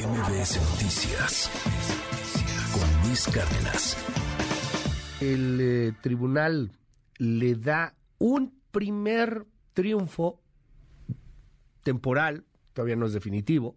MBS Noticias con Luis Cárdenas. El eh, tribunal le da un primer triunfo temporal, todavía no es definitivo,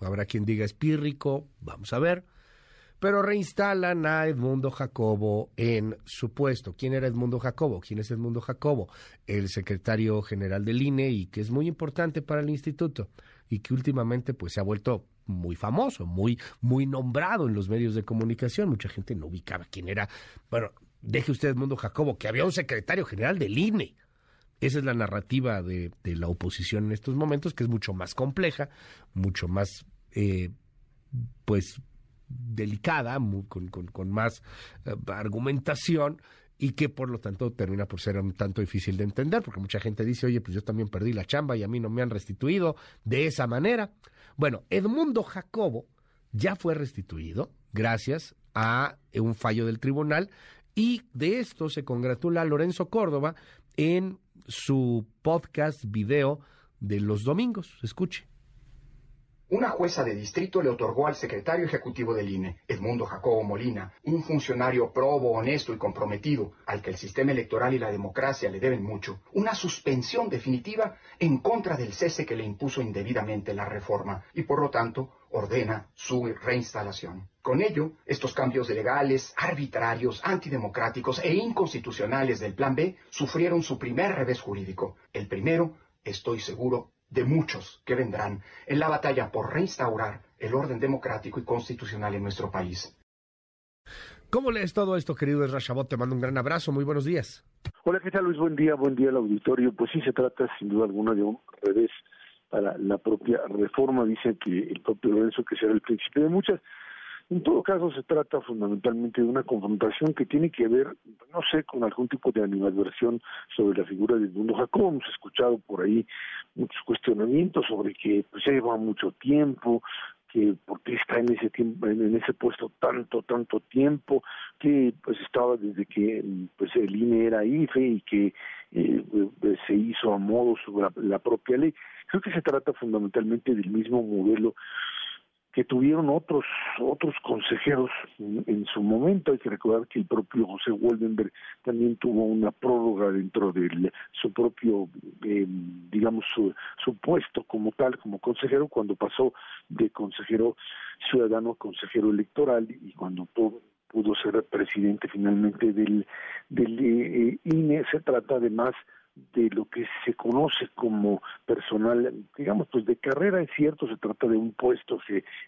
habrá quien diga es pírrico, vamos a ver, pero reinstalan a Edmundo Jacobo en su puesto. ¿Quién era Edmundo Jacobo? ¿Quién es Edmundo Jacobo? El secretario general del INE y que es muy importante para el instituto y que últimamente pues se ha vuelto muy famoso, muy muy nombrado en los medios de comunicación. Mucha gente no ubicaba quién era. Bueno, deje usted Edmundo Jacobo, que había un secretario general del INE. Esa es la narrativa de, de la oposición en estos momentos, que es mucho más compleja, mucho más, eh, pues, delicada, con, con, más eh, argumentación y que por lo tanto termina por ser un tanto difícil de entender, porque mucha gente dice, oye, pues yo también perdí la chamba y a mí no me han restituido de esa manera. Bueno, Edmundo Jacobo ya fue restituido gracias a un fallo del tribunal y de esto se congratula Lorenzo Córdoba en su podcast video de los domingos. Escuche. Una jueza de distrito le otorgó al secretario ejecutivo del INE, Edmundo Jacobo Molina, un funcionario probo, honesto y comprometido, al que el sistema electoral y la democracia le deben mucho, una suspensión definitiva en contra del cese que le impuso indebidamente la reforma y por lo tanto ordena su reinstalación. Con ello, estos cambios legales, arbitrarios, antidemocráticos e inconstitucionales del Plan B sufrieron su primer revés jurídico. El primero, estoy seguro, de muchos que vendrán en la batalla por reinstaurar el orden democrático y constitucional en nuestro país. ¿Cómo lees todo esto, querido Rashabot? Te mando un gran abrazo, muy buenos días. Hola, ¿qué tal Luis? Buen día, buen día al auditorio. Pues sí, se trata sin duda alguna de un revés para la propia reforma. Dice que el propio Lorenzo que será el principio de muchas. En todo caso, se trata fundamentalmente de una confrontación que tiene que ver, no sé, con algún tipo de animadversión sobre la figura del mundo Jacobo. Hemos escuchado por ahí muchos cuestionamientos sobre que pues, ya lleva mucho tiempo, que por qué está en ese tiempo, en ese puesto tanto, tanto tiempo, que pues estaba desde que pues el INE era IFE y que eh, pues, se hizo a modo sobre la propia ley. Creo que se trata fundamentalmente del mismo modelo que tuvieron otros otros consejeros en, su momento. Hay que recordar que el propio José Woldenberg también tuvo una prórroga dentro de su propio, eh, digamos, su, su, puesto como tal, como consejero, cuando pasó de consejero ciudadano a consejero electoral y cuando pudo, ser presidente finalmente del, del eh, INE. Se trata además de lo que se conoce como personal, digamos, pues de carrera, es cierto, se trata de un puesto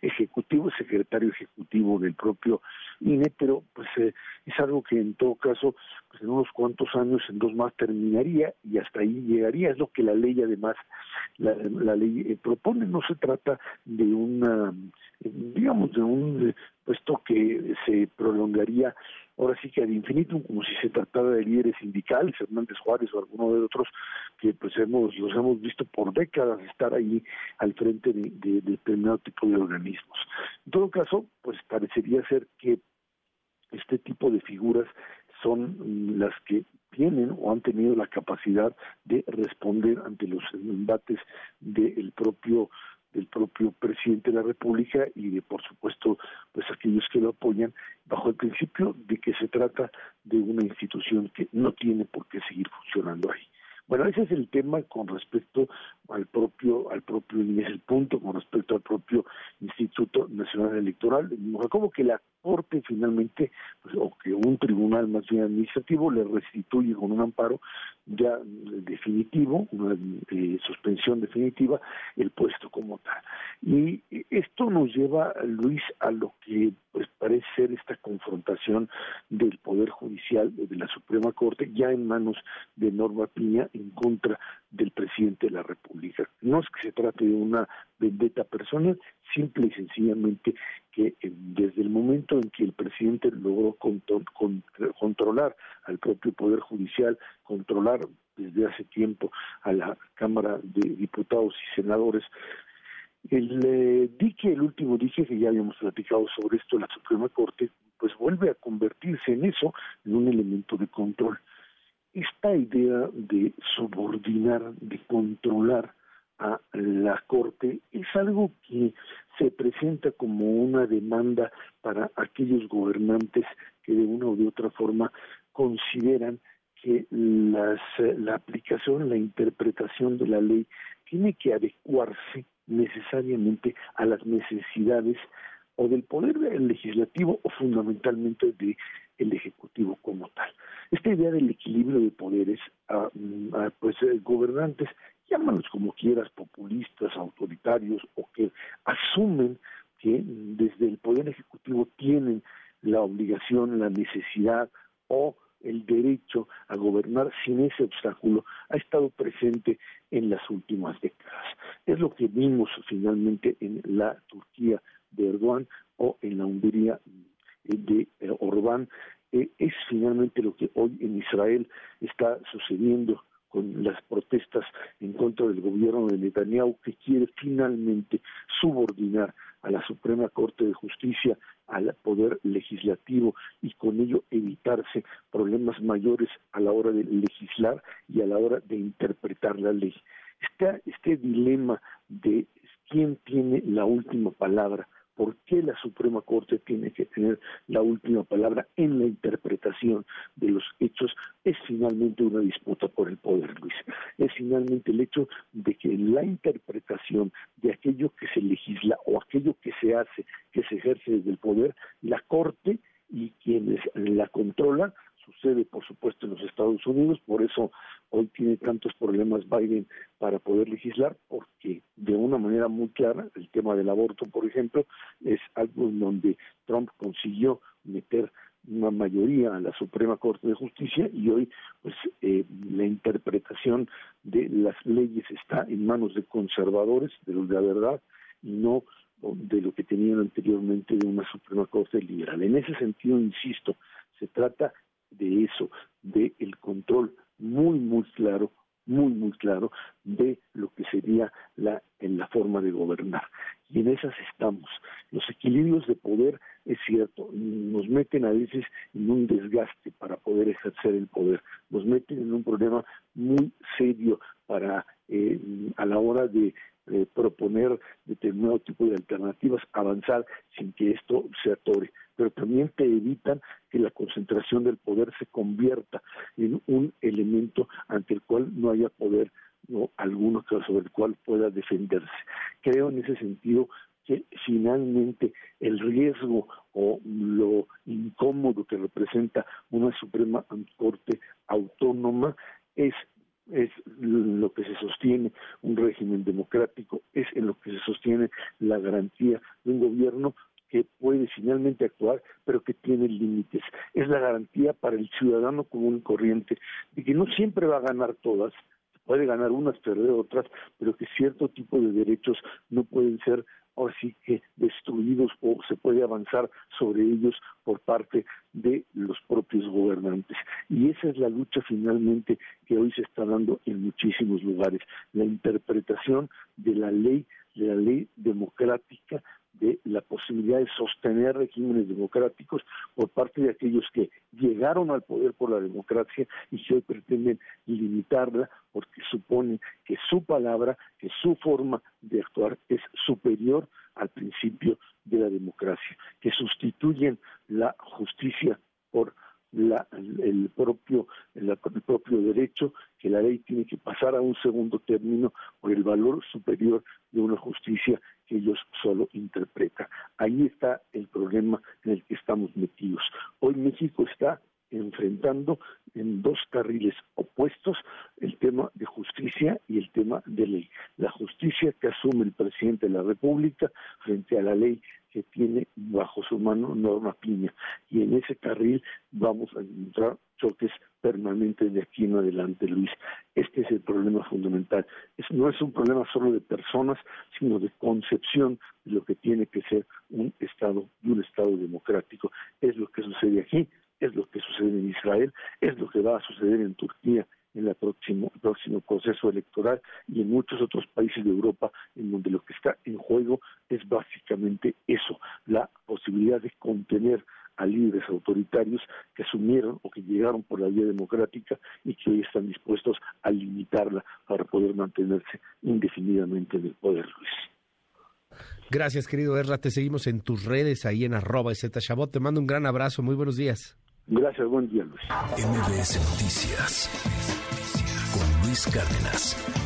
ejecutivo, secretario ejecutivo del propio INE, pero pues eh, es algo que en todo caso, pues en unos cuantos años, en dos más terminaría y hasta ahí llegaría, es lo que la ley además, la, ley eh, propone, no se trata de una, digamos, de un puesto que se prolongaría ahora sí que ad infinitum, como si se tratara de líderes sindicales, Hernández Juárez o alguno de otros que pues hemos, los hemos visto por décadas estar ahí al frente de, de determinado tipo de organismos. En todo caso, pues parecería ser que este tipo de figuras son las que tienen o han tenido la capacidad de responder ante los embates del propio del propio presidente de la República y de, por supuesto, pues aquellos que lo apoyan, bajo el principio de que se trata de una institución que no tiene por qué seguir funcionando ahí. Bueno, ese es el tema con respecto al propio, al propio, es el punto con respecto al propio Instituto Nacional Electoral, como que la Corte finalmente, pues, o que un tribunal más bien administrativo le restituye con un amparo ya definitivo, una eh, suspensión definitiva, el puesto como tal. Y esto nos lleva, Luis, a lo que pues parece ser esta confrontación del Poder Judicial de la Suprema Corte ya en manos de Norma Piña en contra del presidente de la República. No es que se trate de una vendetta personal, simple y sencillamente que eh, desde el momento en que el presidente logró controlar al propio Poder Judicial, controlar desde hace tiempo a la Cámara de Diputados y Senadores, el eh, dique, el último dique que ya habíamos platicado sobre esto la Suprema Corte, pues vuelve a convertirse en eso, en un elemento de control. Esta idea de subordinar, de controlar a la Corte es algo que se presenta como una demanda para aquellos gobernantes que de una u otra forma consideran que las, la aplicación, la interpretación de la ley tiene que adecuarse necesariamente a las necesidades o del poder legislativo o fundamentalmente del el ejecutivo como tal. Esta idea del equilibrio de poderes, a, pues eh, gobernantes, llámalos como quieras, populistas, autoritarios o que asumen que desde el poder ejecutivo tienen la obligación, la necesidad o el derecho a gobernar sin ese obstáculo ha estado presente en las últimas décadas. Es lo que vimos finalmente en la Turquía de Erdogan o en la Hungría de eh, Orbán. Eh, es finalmente lo que hoy en Israel está sucediendo con las protestas en contra del gobierno de Netanyahu, que quiere finalmente subordinar a la Suprema Corte de Justicia al poder legislativo y con ello evitarse problemas mayores a la hora de legislar y a la hora de interpretar la ley. Está este dilema de quién tiene la última palabra por qué la Suprema Corte tiene que tener la última palabra en la interpretación de los hechos, es finalmente una disputa por el poder, Luis. Es finalmente el hecho de que la interpretación de aquello que se legisla o aquello que se hace, que se ejerce desde el poder, la Corte y quienes la controlan sucede por supuesto en los Estados Unidos, por eso hoy tiene tantos problemas Biden para poder legislar, porque de una manera muy clara, el tema del aborto, por ejemplo, es algo en donde Trump consiguió meter una mayoría a la Suprema Corte de Justicia y hoy pues eh, la interpretación de las leyes está en manos de conservadores, de los de la verdad, y no de lo que tenían anteriormente de una Suprema Corte liberal. En ese sentido, insisto, se trata de eso, de el control muy, muy claro, muy, muy claro de lo que sería la, en la forma de gobernar. Y en esas estamos. Los equilibrios de poder, es cierto, nos meten a veces en un desgaste para poder ejercer el poder, nos meten en un problema muy serio para eh, a la hora de eh, proponer determinado tipo de alternativas, avanzar sin que esto se atore pero también te evitan concentración del poder se convierta en un elemento ante el cual no haya poder no, alguno sobre el cual pueda defenderse. Creo en ese sentido que finalmente el riesgo o lo incómodo que representa una Suprema Corte autónoma es es lo que se sostiene un régimen democrático, es en lo que se sostiene la garantía de un gobierno finalmente actuar, pero que tiene límites. Es la garantía para el ciudadano común y corriente de que no siempre va a ganar todas, puede ganar unas, perder otras, pero que cierto tipo de derechos no pueden ser así que destruidos o se puede avanzar sobre ellos por parte de los propios gobernantes. Y esa es la lucha finalmente que hoy se está dando en muchísimos lugares, la interpretación de la ley, de la ley democrática la posibilidad de sostener regímenes democráticos por parte de aquellos que llegaron al poder por la democracia y que hoy pretenden limitarla porque suponen que su palabra, que su forma de actuar es superior al principio de la democracia, que sustituyen la justicia por la, el, propio, el, propio derecho, que la ley tiene que pasar a un segundo término por el valor superior de una justicia que ellos solo interpretan. Ahí está el problema en el que estamos metidos. Hoy México está enfrentando en dos carriles opuestos el tema de justicia y el tema de ley. La justicia que asume el presidente de la República frente a la ley que tiene bajo su mano Norma Piña. Y en ese carril vamos a encontrar choques permanentes de aquí en adelante, Luis. Este es el problema fundamental. no es un problema solo de personas, sino de concepción de lo que tiene que ser un Estado y un Estado democrático. Es lo que sucede aquí, es lo que sucede en Israel, es lo que va a suceder en Turquía en el próximo, próximo proceso electoral y en muchos otros países de Europa en donde lo que está en juego es básicamente eso, la posibilidad de contener a líderes autoritarios que asumieron o que llegaron por la vía democrática y que hoy están dispuestos a limitarla para poder mantenerse indefinidamente en el poder, Luis. Gracias, querido Erra. Te seguimos en tus redes, ahí en arroba Chabot. Te mando un gran abrazo. Muy buenos días. Gracias, buen día, Luis. MBS Noticias con Luis Cárdenas.